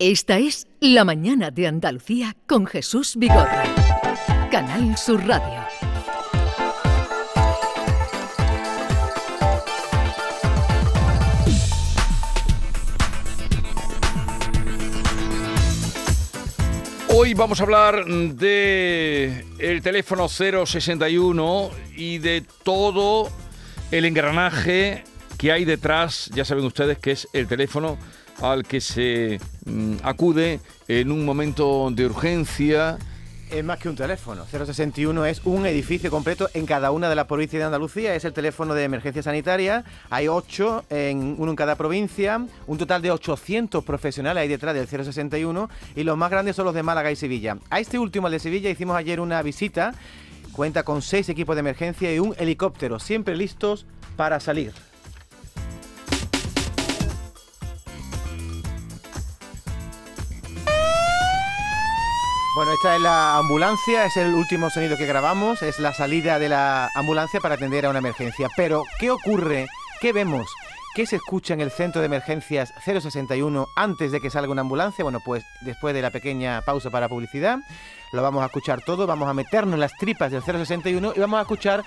Esta es La Mañana de Andalucía con Jesús Vigorra. Canal Sur Radio. Hoy vamos a hablar de el teléfono 061 y de todo el engranaje que hay detrás, ya saben ustedes que es el teléfono al que se mm, acude en un momento de urgencia. Es más que un teléfono. 061 es un edificio completo en cada una de las provincias de Andalucía. Es el teléfono de emergencia sanitaria. Hay ocho, en, uno en cada provincia. Un total de 800 profesionales hay detrás del 061. Y los más grandes son los de Málaga y Sevilla. A este último, el de Sevilla, hicimos ayer una visita. Cuenta con seis equipos de emergencia y un helicóptero, siempre listos para salir. Bueno, esta es la ambulancia, es el último sonido que grabamos, es la salida de la ambulancia para atender a una emergencia. Pero, ¿qué ocurre? ¿Qué vemos? ¿Qué se escucha en el centro de emergencias 061 antes de que salga una ambulancia? Bueno, pues después de la pequeña pausa para publicidad, lo vamos a escuchar todo, vamos a meternos en las tripas del 061 y vamos a escuchar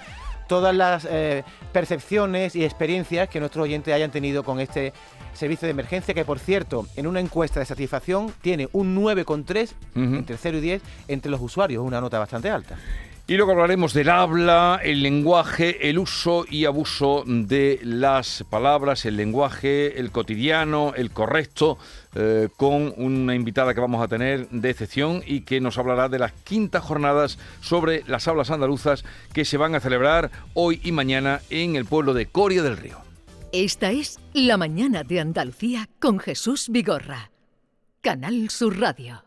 todas las eh, percepciones y experiencias que nuestros oyentes hayan tenido con este servicio de emergencia, que por cierto, en una encuesta de satisfacción tiene un 9,3 entre 0 y 10 entre los usuarios, una nota bastante alta. Y luego hablaremos del habla, el lenguaje, el uso y abuso de las palabras, el lenguaje, el cotidiano, el correcto, eh, con una invitada que vamos a tener de excepción y que nos hablará de las quintas jornadas sobre las hablas andaluzas que se van a celebrar hoy y mañana en el pueblo de Coria del Río. Esta es La Mañana de Andalucía con Jesús Vigorra. Canal Sur Radio.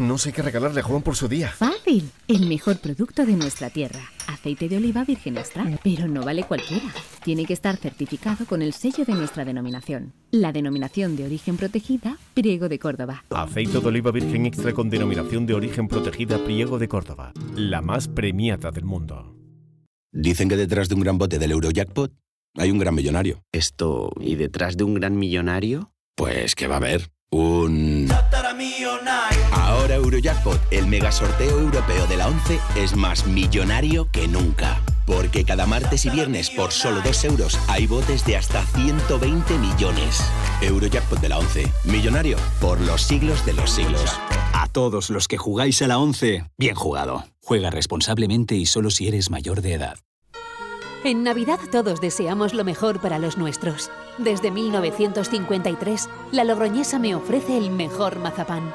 No sé qué regalarle a Juan por su día. Fácil. El mejor producto de nuestra tierra. Aceite de oliva virgen extra. Pero no vale cualquiera. Tiene que estar certificado con el sello de nuestra denominación. La denominación de origen protegida, Priego de Córdoba. Aceite de oliva virgen extra con denominación de origen protegida, Priego de Córdoba. La más premiada del mundo. Dicen que detrás de un gran bote del Eurojackpot hay un gran millonario. Esto, ¿y detrás de un gran millonario? Pues que va a haber un... Ahora Eurojackpot, el mega sorteo europeo de la 11, es más millonario que nunca. Porque cada martes y viernes por solo 2 euros hay botes de hasta 120 millones. Eurojackpot de la 11. Millonario por los siglos de los siglos. A todos los que jugáis a la 11, bien jugado. Juega responsablemente y solo si eres mayor de edad. En Navidad todos deseamos lo mejor para los nuestros. Desde 1953, la Logroñesa me ofrece el mejor mazapán.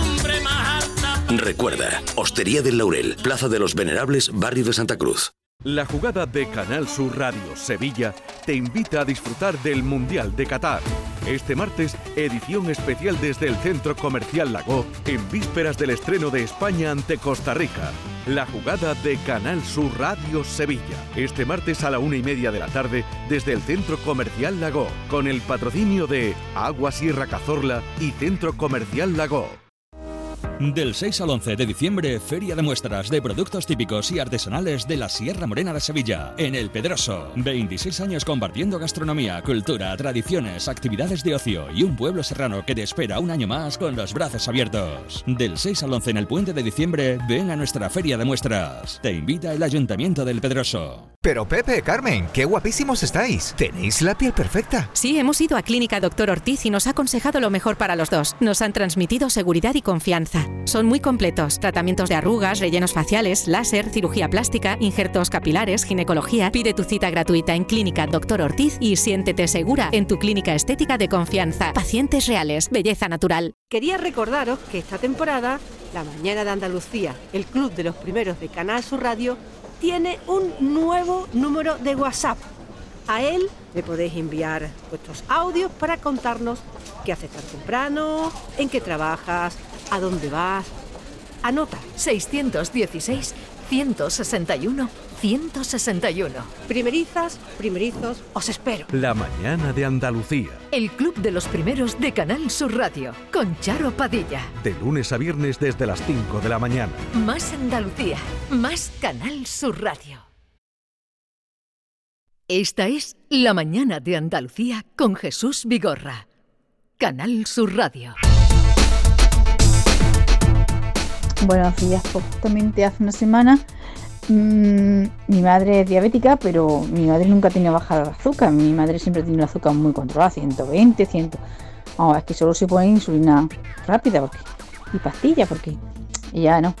Recuerda, Hostería del Laurel, Plaza de los Venerables, Barrio de Santa Cruz. La jugada de Canal Sur Radio Sevilla te invita a disfrutar del Mundial de Qatar. Este martes, edición especial desde el Centro Comercial Lago, en vísperas del estreno de España ante Costa Rica. La jugada de Canal Sur Radio Sevilla. Este martes a la una y media de la tarde desde el Centro Comercial Lago, con el patrocinio de Agua Sierra Cazorla y Centro Comercial Lago. Del 6 al 11 de diciembre, Feria de Muestras de Productos Típicos y Artesanales de la Sierra Morena de Sevilla, en El Pedroso. 26 años compartiendo gastronomía, cultura, tradiciones, actividades de ocio y un pueblo serrano que te espera un año más con los brazos abiertos. Del 6 al 11 en el puente de diciembre, ven a nuestra Feria de Muestras. Te invita el Ayuntamiento del Pedroso. Pero Pepe, Carmen, qué guapísimos estáis. Tenéis la piel perfecta. Sí, hemos ido a Clínica Doctor Ortiz y nos ha aconsejado lo mejor para los dos. Nos han transmitido seguridad y confianza. Son muy completos. Tratamientos de arrugas, rellenos faciales, láser, cirugía plástica, injertos capilares, ginecología. Pide tu cita gratuita en Clínica Doctor Ortiz y siéntete segura en tu clínica estética de confianza. Pacientes reales, belleza natural. Quería recordaros que esta temporada, La Mañana de Andalucía, el club de los primeros de Canal Sur Radio, tiene un nuevo número de WhatsApp. A él le podéis enviar vuestros audios para contarnos qué haces tan temprano, en qué trabajas, a dónde vas. Anota. 616 161 161. Primerizas, primerizos, os espero. La mañana de Andalucía. El club de los primeros de Canal Sur Radio con Charo Padilla. De lunes a viernes desde las 5 de la mañana. Más Andalucía, más Canal Sur Radio. Esta es La mañana de Andalucía con Jesús Vigorra. Canal Sur Radio. Buenos días, pues justamente hace una semana mm, mi madre es diabética, pero mi madre nunca ha tenido bajada de azúcar. Mi madre siempre tiene un azúcar muy controlada, 120, 100. Vamos, es que solo se pone insulina rápida porque, y pastillas, porque ya no.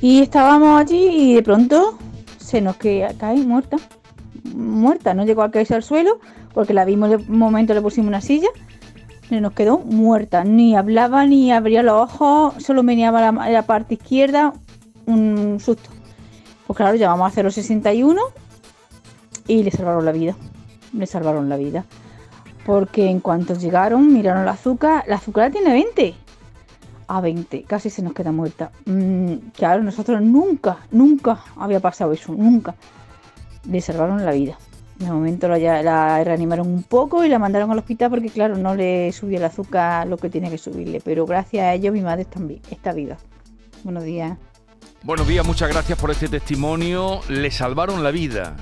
Y estábamos allí y de pronto se nos que- cae muerta. Muerta, no llegó a caerse al suelo porque la vimos de momento, le pusimos una silla y nos quedó muerta. Ni hablaba ni abría los ojos, solo meneaba la, la parte izquierda. Un susto. Pues claro, llamamos a 061 y le salvaron la vida. Le salvaron la vida. Porque en cuanto llegaron, miraron el azúcar. La azúcar la tiene 20. A 20. Casi se nos queda muerta. Mm, claro, nosotros nunca, nunca había pasado eso. Nunca. Le salvaron la vida. De momento la, reanimaron un poco y la mandaron al hospital porque, claro, no le subió el azúcar lo que tenía que subirle. Pero gracias a ello mi madre está, vi- está viva. Buenos días. Buenos días, muchas gracias por este testimonio. Le salvaron la vida.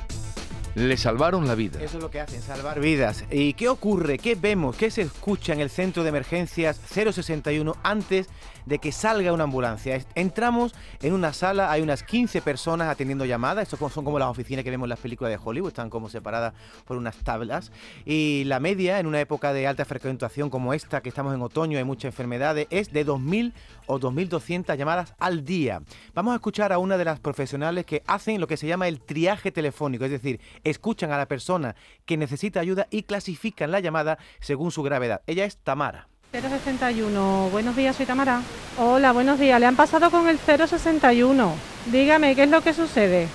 Le salvaron la vida. Eso es lo que hacen, salvar vidas. ¿Y qué ocurre? ¿Qué vemos? ¿Qué se escucha en el centro de emergencias 061 antes de que salga una ambulancia? Entramos en una sala, hay unas 15 personas atendiendo llamadas. Estos son como las oficinas que vemos en las películas de Hollywood, están como separadas por unas tablas. Y la media, en una época de alta frecuentación como esta, que estamos en otoño, hay muchas enfermedades, es de 2.000 o 2.200 llamadas al día. Vamos a escuchar a una de las profesionales que hacen lo que se llama el triaje telefónico, es decir, escuchan a la persona que necesita ayuda y clasifican la llamada según su gravedad. Ella es Tamara. 061, buenos días, soy Tamara. Hola, buenos días, le han pasado con el 061. Dígame, ¿qué es lo que sucede?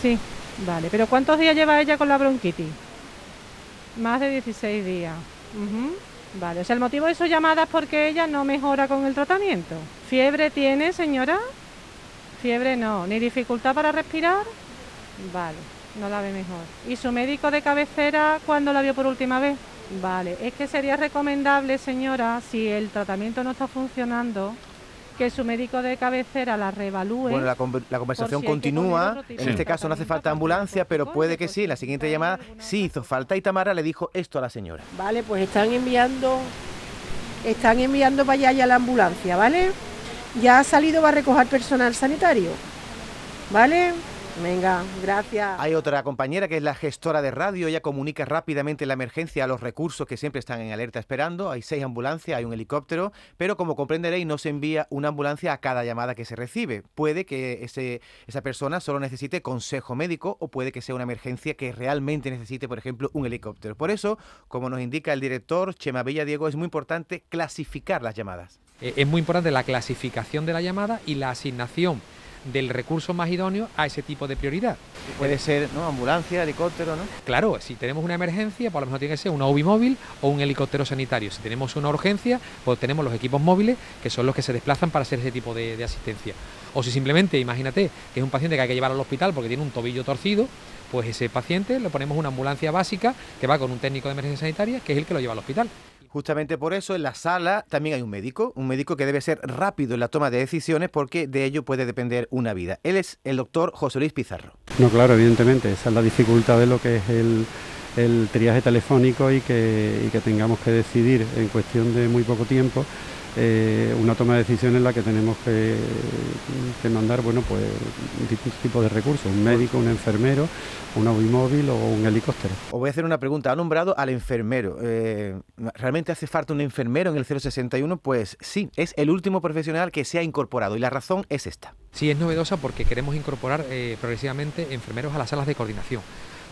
Sí, vale, pero ¿cuántos días lleva ella con la bronquitis? Más de 16 días. Vale, o sea, el motivo de su llamada es porque ella no mejora con el tratamiento. ¿Fiebre tiene, señora? Fiebre no, ni dificultad para respirar. Vale, no la ve mejor. ¿Y su médico de cabecera cuándo la vio por última vez? Vale, es que sería recomendable, señora, si el tratamiento no está funcionando, que su médico de cabecera la reevalúe. Bueno, la, conver- la conversación si continúa. En este caso no hace falta ambulancia, pero puede que sí. En la siguiente llamada sí hizo falta y Tamara le dijo esto a la señora. Vale, pues están enviando, están enviando para allá ya la ambulancia, ¿vale? Ya ha salido, va a recoger personal sanitario, ¿vale? Venga, gracias. Hay otra compañera que es la gestora de radio. Ella comunica rápidamente la emergencia a los recursos que siempre están en alerta esperando. Hay seis ambulancias, hay un helicóptero, pero como comprenderéis, no se envía una ambulancia a cada llamada que se recibe. Puede que ese, esa persona solo necesite consejo médico o puede que sea una emergencia que realmente necesite, por ejemplo, un helicóptero. Por eso, como nos indica el director Chema Villa Diego, es muy importante clasificar las llamadas. Eh, es muy importante la clasificación de la llamada y la asignación del recurso más idóneo a ese tipo de prioridad. Puede ser ¿no? ambulancia, helicóptero, ¿no? Claro, si tenemos una emergencia, pues a lo mejor tiene que ser una UBI móvil o un helicóptero sanitario. Si tenemos una urgencia, pues tenemos los equipos móviles que son los que se desplazan para hacer ese tipo de, de asistencia. O si simplemente, imagínate, que es un paciente que hay que llevar al hospital porque tiene un tobillo torcido, pues ese paciente le ponemos una ambulancia básica que va con un técnico de emergencia sanitaria, que es el que lo lleva al hospital. Justamente por eso en la sala también hay un médico, un médico que debe ser rápido en la toma de decisiones porque de ello puede depender una vida. Él es el doctor José Luis Pizarro. No, claro, evidentemente, esa es la dificultad de lo que es el, el triaje telefónico y que, y que tengamos que decidir en cuestión de muy poco tiempo eh, una toma de decisión en la que tenemos que, que mandar bueno, pues, distintos tipos de recursos, un médico, un enfermero, un automóvil o un helicóptero. Os voy a hacer una pregunta. Ha nombrado al enfermero. Eh, ¿Realmente hace falta un enfermero en el 061? Pues sí, es el último profesional que se ha incorporado y la razón es esta. Sí, es novedosa porque queremos incorporar eh, progresivamente enfermeros a las salas de coordinación.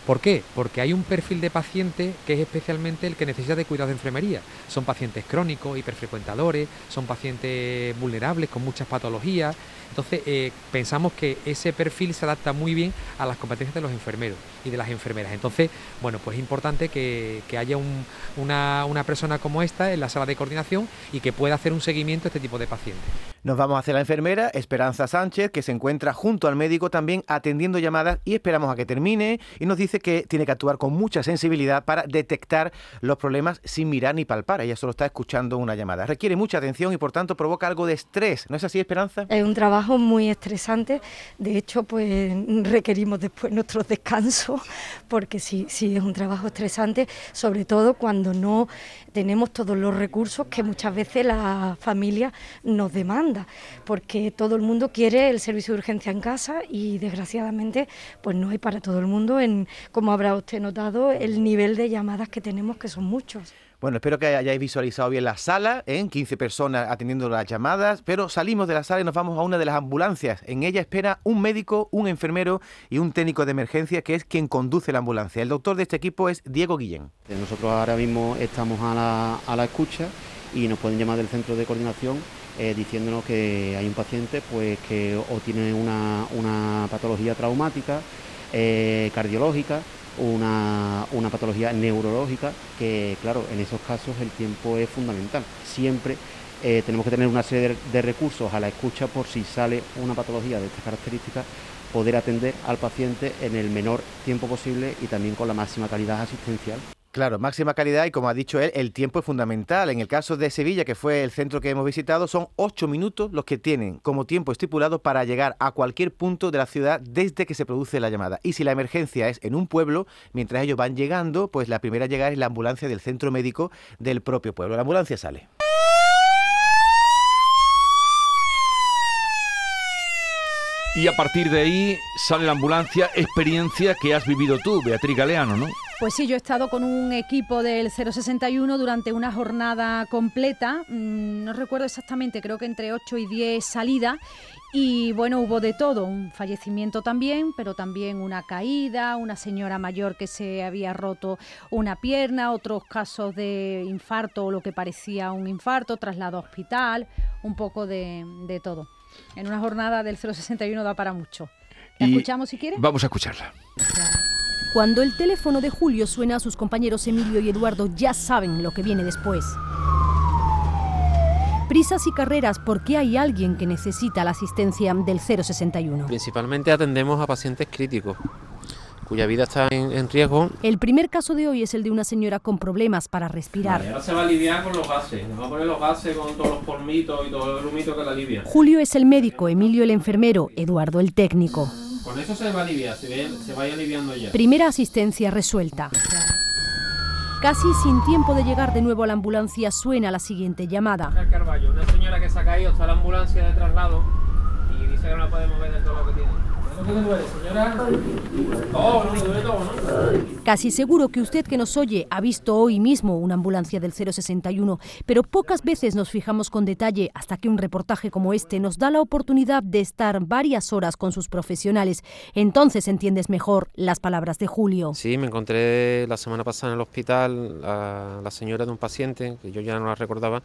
¿Por qué? Porque hay un perfil de paciente que es especialmente el que necesita de cuidado de enfermería. Son pacientes crónicos, hiperfrecuentadores, son pacientes vulnerables con muchas patologías. Entonces, eh, pensamos que ese perfil se adapta muy bien a las competencias de los enfermeros y de las enfermeras. Entonces, bueno, pues es importante que, haya un- una, una persona como esta en la sala de coordinación y que pueda hacer un seguimiento a este tipo de pacientes. Nos vamos hacia la enfermera Esperanza Sánchez, que se encuentra junto al médico también atendiendo llamadas y esperamos a que termine y nos dice que tiene que actuar con mucha sensibilidad para detectar los problemas sin mirar ni palpar. Ella solo está escuchando una llamada. Requiere mucha atención y por tanto provoca algo de estrés. ¿No es así, Esperanza? Es un trabajo muy estresante, de hecho pues requerimos después nuestros descansos porque sí, sí es un trabajo estresante, sobre todo cuando no tenemos todos los recursos que muchas veces la familia nos demanda, porque todo el mundo quiere el servicio de urgencia en casa y desgraciadamente pues no hay para todo el mundo, en, como habrá usted notado, el nivel de llamadas que tenemos que son muchos. Bueno, espero que hayáis visualizado bien la sala, en 15 personas atendiendo las llamadas, pero salimos de la sala y nos vamos a una de las ambulancias. En ella espera un médico, un enfermero y un técnico de emergencia que es quien conduce la ambulancia. El doctor de este equipo es Diego Guillén. Eh, Nosotros ahora mismo estamos a la, a la escucha y nos pueden llamar del centro de coordinación eh, diciéndonos que hay un paciente pues que o tiene una, una patología traumática, eh, cardiológica, una, una patología neurológica, que claro, en esos casos el tiempo es fundamental. Siempre eh, tenemos que tener una serie de, de recursos a la escucha por si sale una patología de estas características, poder atender al paciente en el menor tiempo posible y también con la máxima calidad asistencial. Claro, máxima calidad y como ha dicho él, el tiempo es fundamental. En el caso de Sevilla, que fue el centro que hemos visitado, son ocho minutos los que tienen como tiempo estipulado para llegar a cualquier punto de la ciudad desde que se produce la llamada. Y si la emergencia es en un pueblo, mientras ellos van llegando, pues la primera a llegar es la ambulancia del centro médico del propio pueblo. La ambulancia sale. Y a partir de ahí sale la ambulancia, experiencia que has vivido tú, Beatriz Galeano, ¿no? Pues sí, yo he estado con un equipo del 061 durante una jornada completa, mm, no recuerdo exactamente, creo que entre 8 y 10 salidas, y bueno, hubo de todo, un fallecimiento también, pero también una caída, una señora mayor que se había roto una pierna, otros casos de infarto o lo que parecía un infarto, traslado a hospital, un poco de, de todo. En una jornada del 061 da para mucho. ¿La Y escuchamos si quieres? Vamos a escucharla. Cuando el teléfono de Julio suena a sus compañeros Emilio y Eduardo ya saben lo que viene después. Prisas y carreras porque hay alguien que necesita la asistencia del 061. Principalmente atendemos a pacientes críticos, cuya vida está en, en riesgo. El primer caso de hoy es el de una señora con problemas para respirar. Ahora se va a aliviar con los gases. Nos va a poner los gases con todos los polmitos y todo el humito que la alivia. Julio es el médico, Emilio el enfermero, Eduardo el técnico. Con eso se va a aliviar, se, ve- se va a ir aliviando ya. Primera asistencia resuelta. Casi sin tiempo de llegar de nuevo a la ambulancia suena la siguiente llamada. Carballo, una señora que se ha caído, está la ambulancia de traslado y dice que no la puede mover de todo lo que tiene. Casi seguro que usted que nos oye ha visto hoy mismo una ambulancia del 061, pero pocas veces nos fijamos con detalle hasta que un reportaje como este nos da la oportunidad de estar varias horas con sus profesionales. Entonces entiendes mejor las palabras de Julio. Sí, me encontré la semana pasada en el hospital a la señora de un paciente, que yo ya no la recordaba,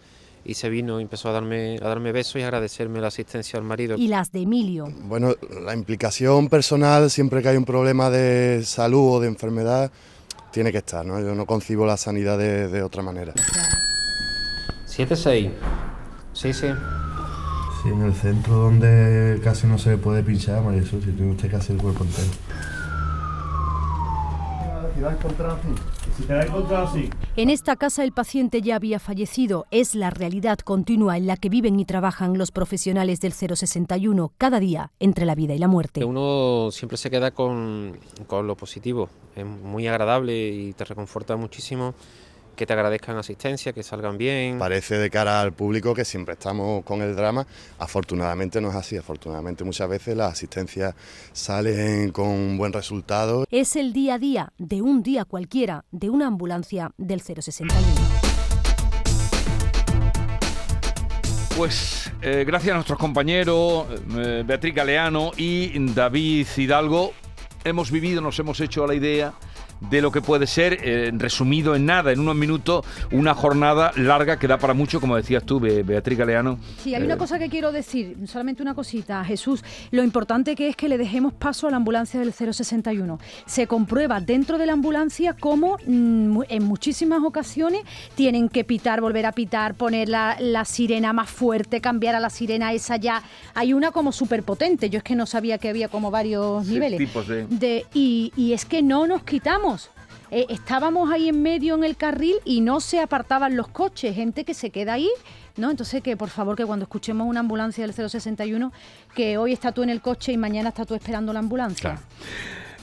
y se vino y empezó a darme, a darme besos y a agradecerme la asistencia al marido. Y las de Emilio. Bueno, la implicación personal siempre que hay un problema de salud o de enfermedad tiene que estar, ¿no? Yo no concibo la sanidad de, de otra manera. 7-6. Sí, sí. Sí, en el centro donde casi no se puede pinchar, María Jesús, si tiene usted que hacer el cuerpo entero. Si la has encontrado así, si te la has encontrado así. En esta casa el paciente ya había fallecido. Es la realidad continua en la que viven y trabajan los profesionales del 061 cada día entre la vida y la muerte. Uno siempre se queda con, con lo positivo, es muy agradable y te reconforta muchísimo que te agradezcan asistencia, que salgan bien. Parece de cara al público que siempre estamos con el drama. Afortunadamente no es así. Afortunadamente muchas veces las asistencias salen con un buen resultado. Es el día a día de un día cualquiera de una ambulancia del 061. Pues eh, gracias a nuestros compañeros eh, Beatriz Galeano y David Hidalgo hemos vivido, nos hemos hecho a la idea de lo que puede ser, eh, resumido en nada, en unos minutos, una jornada larga que da para mucho, como decías tú, Beatriz Galeano. Sí, hay una Eh, cosa que quiero decir, solamente una cosita, Jesús. Lo importante que es que le dejemos paso a la ambulancia del 061. Se comprueba dentro de la ambulancia cómo mm, en muchísimas ocasiones tienen que pitar, volver a pitar, poner la, la sirena más fuerte, cambiar a la sirena esa ya. Hay una como súper potente, yo es que no sabía que había como varios Sí, niveles. tipos de- De- y, y es que no nos quitamos. Eh, estábamos ahí en medio en el carril y no se apartaban los coches, gente que se queda ahí, ¿no? Entonces que por favor que cuando escuchemos una ambulancia del 061, que hoy está tú en el coche y mañana está tú esperando la ambulancia.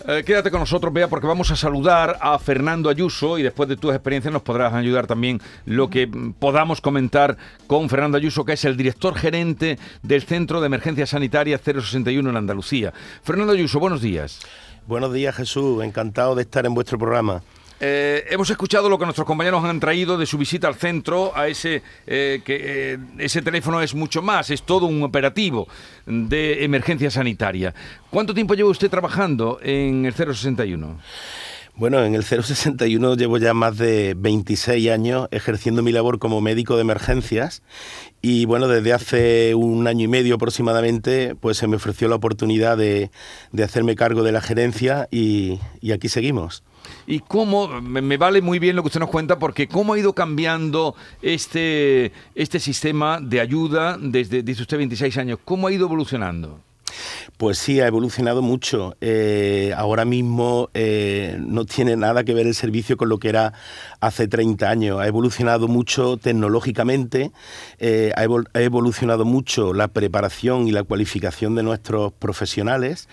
Eh, quédate con nosotros, Bea, porque vamos a saludar a Fernando Ayuso y después de tus experiencias nos podrás ayudar también lo que mm, podamos comentar con Fernando Ayuso, que es el director gerente del Centro de Emergencia Sanitaria 061 en Andalucía. Fernando Ayuso, buenos días. Buenos días Jesús, encantado de estar en vuestro programa. Eh, hemos escuchado lo que nuestros compañeros han traído de su visita al centro, a ese eh, que eh, ese teléfono es mucho más, es todo un operativo de emergencia sanitaria. ¿Cuánto tiempo lleva usted trabajando en el 061? Bueno, en el 061 llevo ya más de 26 años ejerciendo mi labor como médico de emergencias y bueno, desde hace un año y medio aproximadamente pues se me ofreció la oportunidad de, de hacerme cargo de la gerencia y, y aquí seguimos. Y cómo, me, vale muy bien lo que usted nos cuenta, porque cómo ha ido cambiando este, este sistema de ayuda desde, dice usted, 26 años, cómo ha ido evolucionando. Pues sí, ha evolucionado mucho. Eh, ahora mismo eh, no tiene nada que ver el servicio con lo que era hace 30 años. Ha evolucionado mucho tecnológicamente, eh, ha, evol- ha evolucionado mucho la preparación y la cualificación de nuestros profesionales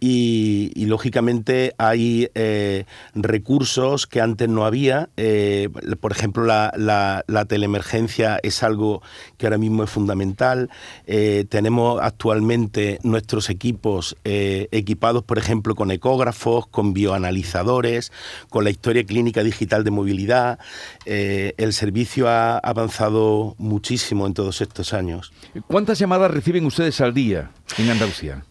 y, lógicamente hay eh, recursos que antes no había. Eh, por ejemplo, la, teleemergencia es algo que ahora mismo es fundamental. Eh, tenemos actualmente nuestros equipos equipados, por ejemplo, con ecógrafos, con bioanalizadores, con la historia clínica digital de movilidad. El servicio ha avanzado muchísimo en todos estos años. ¿Cuántas llamadas reciben ustedes al día en Andalucía?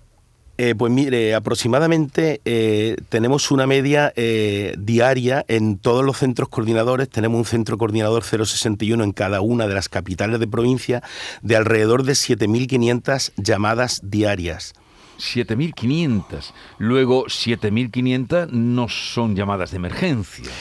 Eh, pues mire, aproximadamente eh, tenemos una media eh, diaria en todos los centros coordinadores. Tenemos un centro coordinador 061 en cada una de las capitales de provincia de alrededor de 7.500 llamadas diarias. 7.500. Luego, 7.500 no son llamadas de emergencia.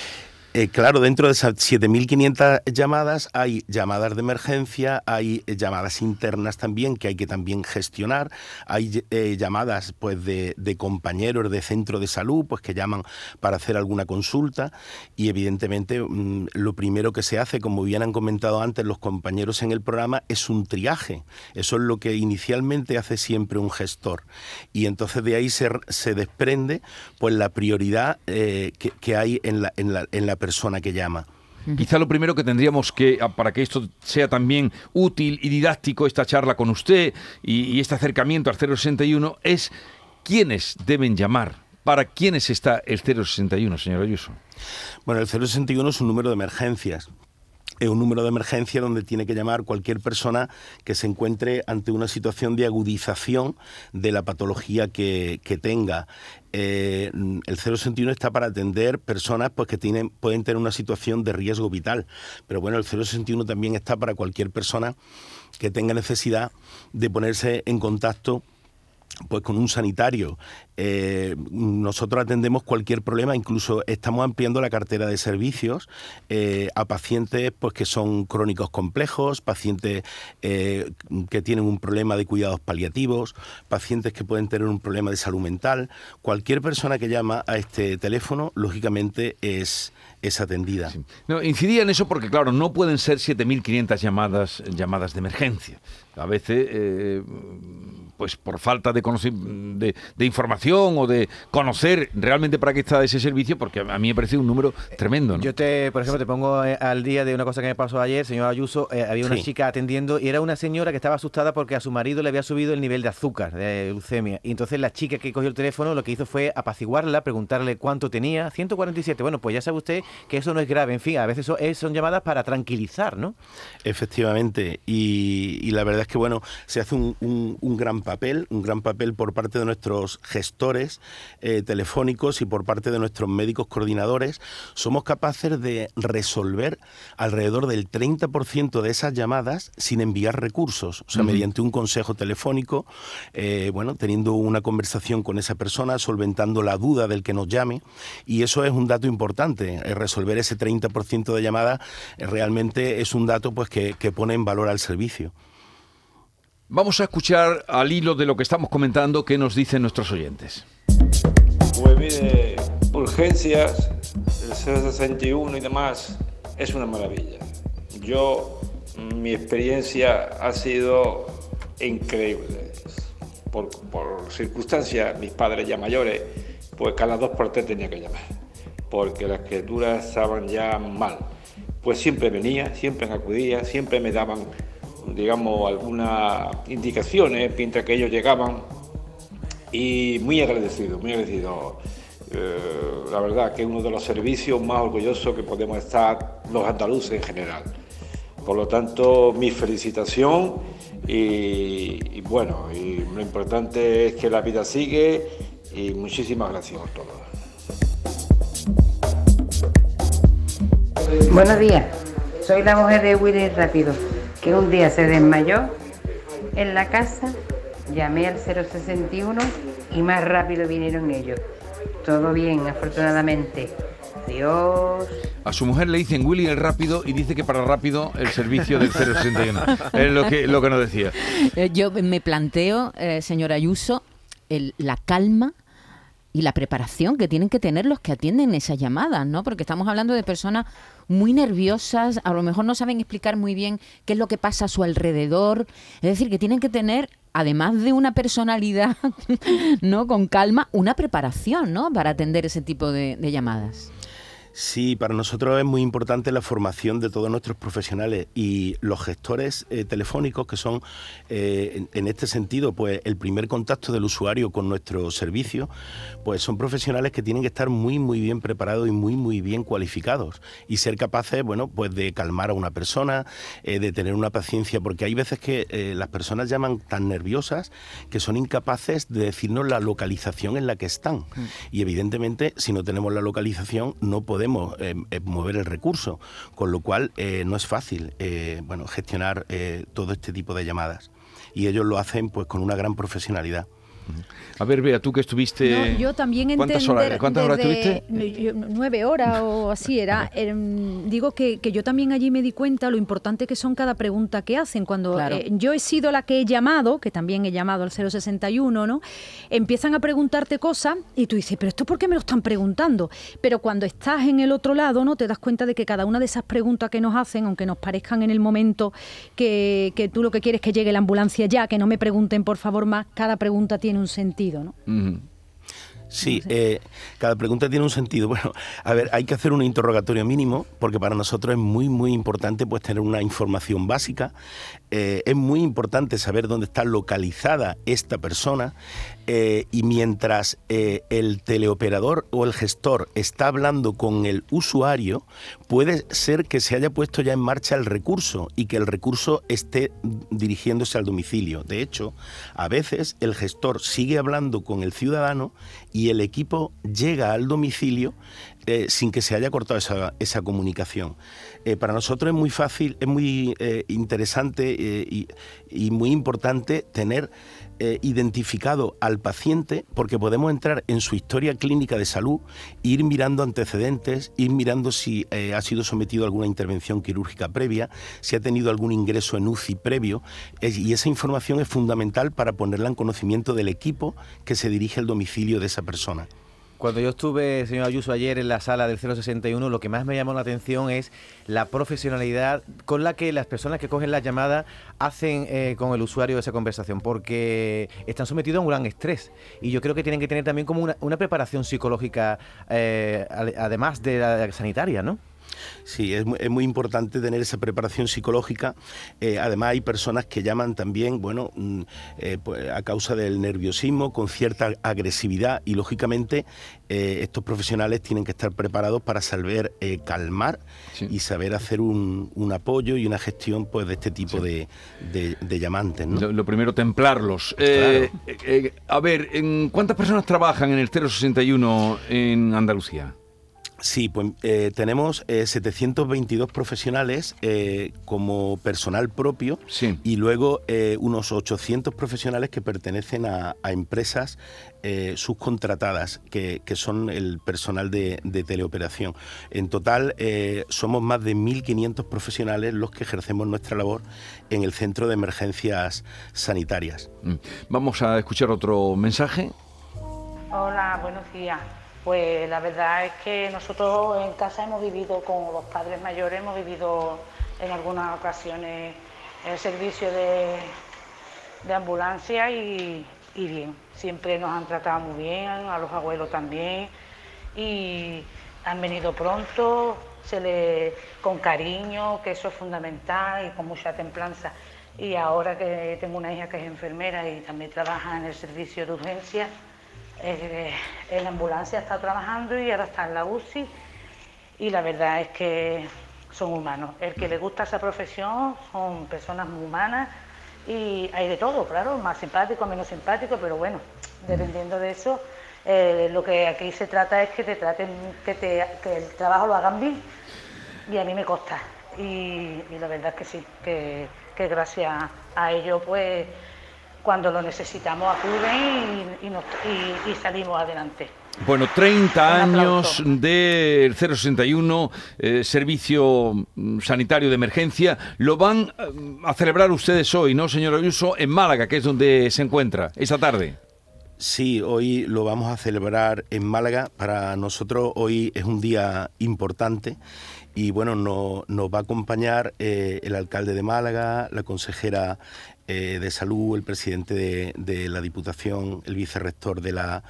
Eh, claro, dentro de esas 7.500 llamadas hay llamadas de emergencia, hay llamadas internas también que hay que también gestionar, hay eh, llamadas pues de, compañeros de centro de salud pues que llaman para hacer alguna consulta y evidentemente mm, lo primero que se hace, como bien han comentado antes los compañeros en el programa, es un triaje. Eso es lo que inicialmente hace siempre un gestor y entonces de ahí se, desprende pues la prioridad eh, que, hay en la, en en la persona que llama. Quizá lo primero que tendríamos que, ah, para que esto sea también útil y didáctico, esta charla con usted y, y este acercamiento al 061, es quiénes deben llamar. ¿Para quiénes está el 061, señor Ayuso? Bueno, el 061 es un número de emergencias. Es un número de emergencia donde tiene que llamar cualquier persona que se encuentre ante una situación de agudización de la patología que, que tenga. Eh, el 061 está para atender personas pues, que tienen, pueden tener una situación de riesgo vital. Pero bueno, el 061 también está para cualquier persona que tenga necesidad de ponerse en contacto pues con un sanitario. Eh, nosotros atendemos cualquier problema, incluso estamos ampliando la cartera de servicios eh, a pacientes pues, que son crónicos complejos, pacientes eh, que tienen un problema de cuidados paliativos, pacientes que pueden tener un problema de salud mental. Cualquier persona que llama a este teléfono, lógicamente, es, es atendida. No, incidía en eso porque, claro, no pueden ser 7.500 llamadas, llamadas de emergencia. A veces, eh, pues por falta de, conoci- de, de información o de conocer realmente para qué está ese servicio, porque a mí me parece un número tremendo. ¿no? Yo te, por ejemplo, te pongo eh, al día de una cosa que me pasó ayer, señor Ayuso, eh, había una Sí. chica atendiendo y era una señora que estaba asustada porque a su marido le había subido el nivel de azúcar, de leucemia. Y entonces la chica que cogió el teléfono lo que hizo fue apaciguarla, preguntarle cuánto tenía, 147. Bueno, pues ya sabe usted que eso no es grave. En fin, a veces son, eh, son llamadas para tranquilizar, ¿no? Efectivamente, y, y la verdad es que bueno, se hace un, un- un gran papel, un gran papel por parte de nuestros gestores eh, telefónicos y por parte de nuestros médicos coordinadores. Somos capaces de resolver alrededor del 30% de esas llamadas sin enviar recursos, o sea, mediante un consejo telefónico, eh, bueno, teniendo una conversación con esa persona, solventando la duda del que nos llame, y eso es un dato importante, eh, resolver ese 30% de llamadas realmente es un dato pues que, que pone en valor al servicio. Vamos a escuchar al hilo de lo que estamos comentando qué nos dicen nuestros oyentes. Pues mire, urgencias, el 061 y demás, es una maravilla. Yo, mi experiencia ha sido increíble. Por, por circunstancias, mis padres ya mayores, pues cada dos por tres tenía que llamar, porque las criaturas estaban ya mal. Pues siempre venía, siempre acudía, siempre me daban, digamos, algunas indicaciones mientras que ellos llegaban y muy agradecido, muy agradecido. Eh, la verdad que es uno de los servicios más orgullosos que podemos estar los andaluces en general. Por lo tanto, mi felicitación y, y bueno, y lo importante es que la vida sigue y muchísimas gracias por todo. Buenos días, soy la mujer de Willy Rápido, que un día se desmayó en la casa, llamé al 061 y más rápido vinieron ellos. Todo bien, afortunadamente. Adiós. A su mujer le dicen Willy el rápido y dice que para rápido el servicio del 061. es lo que, lo que nos decía. Eh, Yo me planteo, eh, señora Ayuso, el- la calma y la preparación que tienen que tener los que atienden esas llamadas, ¿no? Porque estamos hablando de personas muy nerviosas, a lo mejor no saben explicar muy bien qué es lo que pasa a su alrededor. Es decir, que tienen que tener, además de una personalidad, ¿no? Con calma, una preparación, ¿no? Para atender ese tipo de, de llamadas. Sí, para nosotros es muy importante la formación de todos nuestros profesionales y los gestores eh, telefónicos que son, eh, en, en este sentido, pues el primer contacto del usuario con nuestro servicio, pues son profesionales que tienen que estar muy, muy bien preparados y muy, muy bien cualificados y ser capaces, bueno, pues de calmar a una persona, eh, de tener una paciencia, porque hay veces que las personas llaman tan nerviosas que son incapaces de decirnos la localización en la que están. Y evidentemente, si no tenemos la localización, no podemos eh, eh, mover el recurso, con lo cual eh, no es fácil eh, bueno, gestionar todo este tipo de llamadas. Y ellos lo hacen pues con una gran profesionalidad. A ver, Bea, tú que estuviste... No, yo también ¿Cuántas entender horas, ¿cuántas horas desde- estuviste? nueve horas o así era. Em, digo que, que yo también allí me di cuenta lo importante que son cada pregunta que hacen. Cuando Claro. eh, yo he sido la que he llamado, que también he llamado al 061, ¿no? Empiezan a preguntarte cosas y tú dices, pero esto por qué me lo están preguntando. Pero cuando estás en el otro lado, ¿no? Te das cuenta de que cada una de esas preguntas que nos hacen, aunque nos parezcan en el momento que, que tú lo que quieres es que llegue la ambulancia ya, que no me pregunten por favor más, cada pregunta tiene un sentido, ¿no? Sí, eh, cada pregunta tiene un sentido. Bueno, a ver, hay que hacer un interrogatorio mínimo porque para nosotros es muy, muy importante pues tener una información básica. Eh, es muy importante saber dónde está localizada esta persona eh, y mientras eh, el teleoperador o el gestor está hablando con el usuario, puede ser que se haya puesto ya en marcha el recurso y que el recurso esté dirigiéndose al domicilio. De hecho, a veces el gestor sigue hablando con el ciudadano y el equipo llega al domicilio sin que se haya cortado esa comunicación. Eh, para nosotros es muy fácil, es muy eh, interesante eh, y, y muy importante tener identificado al paciente porque podemos entrar en su historia clínica de salud, ir mirando antecedentes, ir mirando si ha sido sometido a alguna intervención quirúrgica previa, si ha tenido algún ingreso en UCI previo, y esa información es fundamental para ponerla en conocimiento del equipo que se dirige al domicilio de esa persona. Cuando yo estuve, señor Ayuso, ayer en la sala del 061, lo que más me llamó la atención es la profesionalidad con la que las personas que cogen la llamada hacen eh, con el usuario esa conversación, porque están sometidos a un gran estrés. Y yo creo que tienen que tener también como una, preparación psicológica, eh, además de la sanitaria, ¿no? Sí, es muy, es muy, importante tener esa preparación psicológica. Eh, además, hay personas que llaman también, bueno, mm, eh, pues, a causa del nerviosismo, con cierta agresividad y, lógicamente, eh, estos profesionales tienen que estar preparados para saber calmar y saber hacer un, un, apoyo y una gestión pues de este tipo sí. de, de, de, llamantes. ¿no? Lo, lo, primero, templarlos. Claro. a ver, ¿cuántas personas trabajan en el 061 en Andalucía? Sí, pues eh, tenemos eh, 722 profesionales eh, como personal propio sí. y luego eh, unos 800 profesionales que pertenecen a, a empresas eh, subcontratadas, que, que, son el personal de, de teleoperación. En total eh, somos más de 1.500 profesionales los que ejercemos nuestra labor en el Centro de Emergencias Sanitarias. Mm. Vamos a escuchar otro mensaje. Hola, buenos días. Pues la verdad es que nosotros en casa hemos vivido con los padres mayores, hemos vivido en algunas ocasiones el servicio de, de ambulancia y, y, bien, siempre nos han tratado muy bien, a los abuelos también y han venido pronto, se le, con cariño, que eso es fundamental y con mucha templanza. Y ahora que tengo una hija que es enfermera y también trabaja en el servicio de urgencia, eh, en la ambulancia está trabajando y ahora está en la UCI y la verdad es que son humanos. El que le gusta esa profesión son personas muy humanas y hay de todo, claro, más simpático, menos simpático, pero bueno, dependiendo de eso, eh, lo que aquí se trata es que te traten, que, el trabajo lo hagan bien y a mí me consta y, y la verdad es que sí, que, que gracias a ello pues cuando lo necesitamos acuden y, y, nos, y, y salimos adelante. Bueno, 30 años del 061, eh, servicio mm, sanitario de emergencia. Lo van eh, a celebrar ustedes hoy, ¿no, señor Ayuso? En Málaga, que es donde se encuentra, esta tarde. Sí, hoy lo vamos a celebrar en Málaga. Para nosotros hoy es un día importante y bueno, no, nos va a acompañar eh, el alcalde de Málaga, la consejera eh, de salud, el presidente de, de, la Diputación, el vicerrector de la,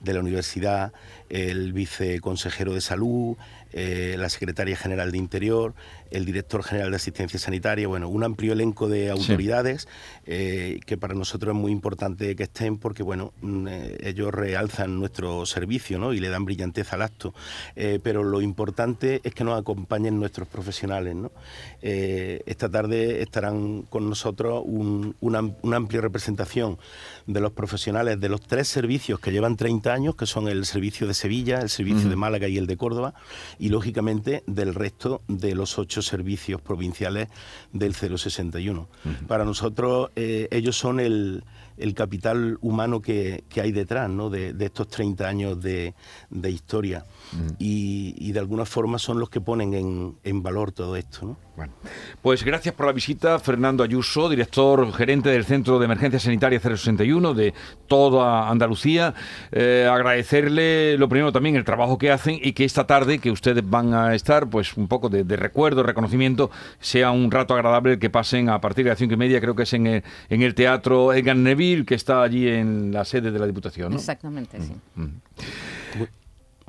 de la universidad, el viceconsejero de salud, eh, la secretaria general de Interior, el director general de Asistencia Sanitaria, bueno, un amplio elenco de autoridades sí. eh, que para nosotros es muy importante que estén porque, bueno, mm, eh, ellos realzan nuestro servicio ¿no? y le dan brillantez al acto. Eh, pero lo importante es que nos acompañen nuestros profesionales. ¿no? Esta tarde estarán con nosotros un, una, una amplia representación de los profesionales de los tres servicios que llevan 30 años, que son el servicio de Sevilla, el servicio uh -huh. de Málaga y el de Córdoba, y lógicamente del resto de los ocho servicios provinciales del 061. Uh -huh. Para nosotros eh, ellos son el, el capital humano que, que, hay detrás ¿no? de, de, estos 30 años de, de historia -huh. y, y, de alguna forma son los que ponen en, en valor todo esto. ¿no? Bueno, pues gracias por la visita, Fernando Ayuso, director gerente del Centro de Emergencia Sanitaria 061 de toda Andalucía. Eh, agradecerle lo primero también el trabajo que hacen y que esta tarde que ustedes van a estar, pues un poco de, de recuerdo, reconocimiento, sea un rato agradable que pasen a partir de las cinco y media, creo que es en el, en el Teatro Egan Neville, que está allí en la sede de la Diputación. ¿no? Exactamente, sí. Mm -hmm.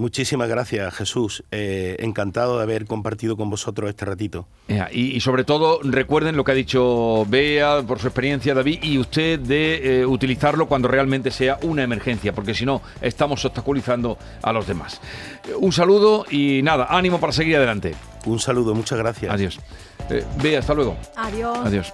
Muchísimas gracias, Jesús. Eh, encantado de haber compartido con vosotros este ratito. Yeah, y, y, sobre todo, recuerden lo que ha dicho Bea, por su experiencia, David, y usted de eh, utilizarlo cuando realmente sea una emergencia, porque si no, estamos obstaculizando a los demás. Un saludo y nada, ánimo para seguir adelante. Un saludo, muchas gracias. Adiós. Eh, Bea, hasta luego. Adiós. Adiós.